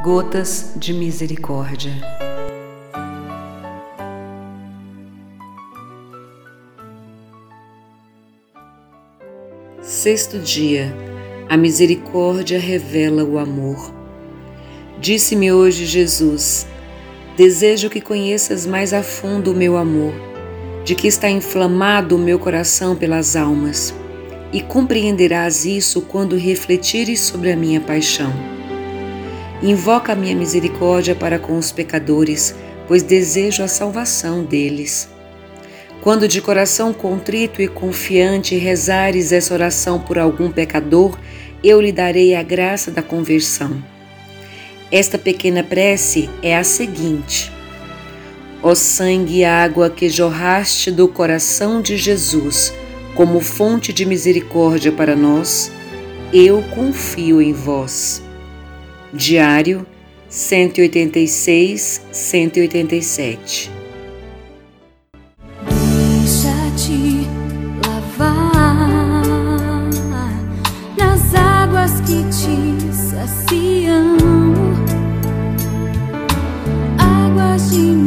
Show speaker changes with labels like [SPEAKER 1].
[SPEAKER 1] Gotas de Misericórdia. Sexto dia. A misericórdia revela o amor. Disse-me hoje Jesus: Desejo que conheças mais a fundo o meu amor, de que está inflamado o meu coração pelas almas, e compreenderás isso quando refletires sobre a minha paixão. Invoca a minha misericórdia para com os pecadores, pois desejo a salvação deles. Quando de coração contrito e confiante rezares essa oração por algum pecador, eu lhe darei a graça da conversão. Esta pequena prece é a seguinte: Ó sangue e água que jorraste do coração de Jesus como fonte de misericórdia para nós, eu confio em vós. Diário 186, 187.
[SPEAKER 2] Deixa-te lavar nas águas que te saciam, águas de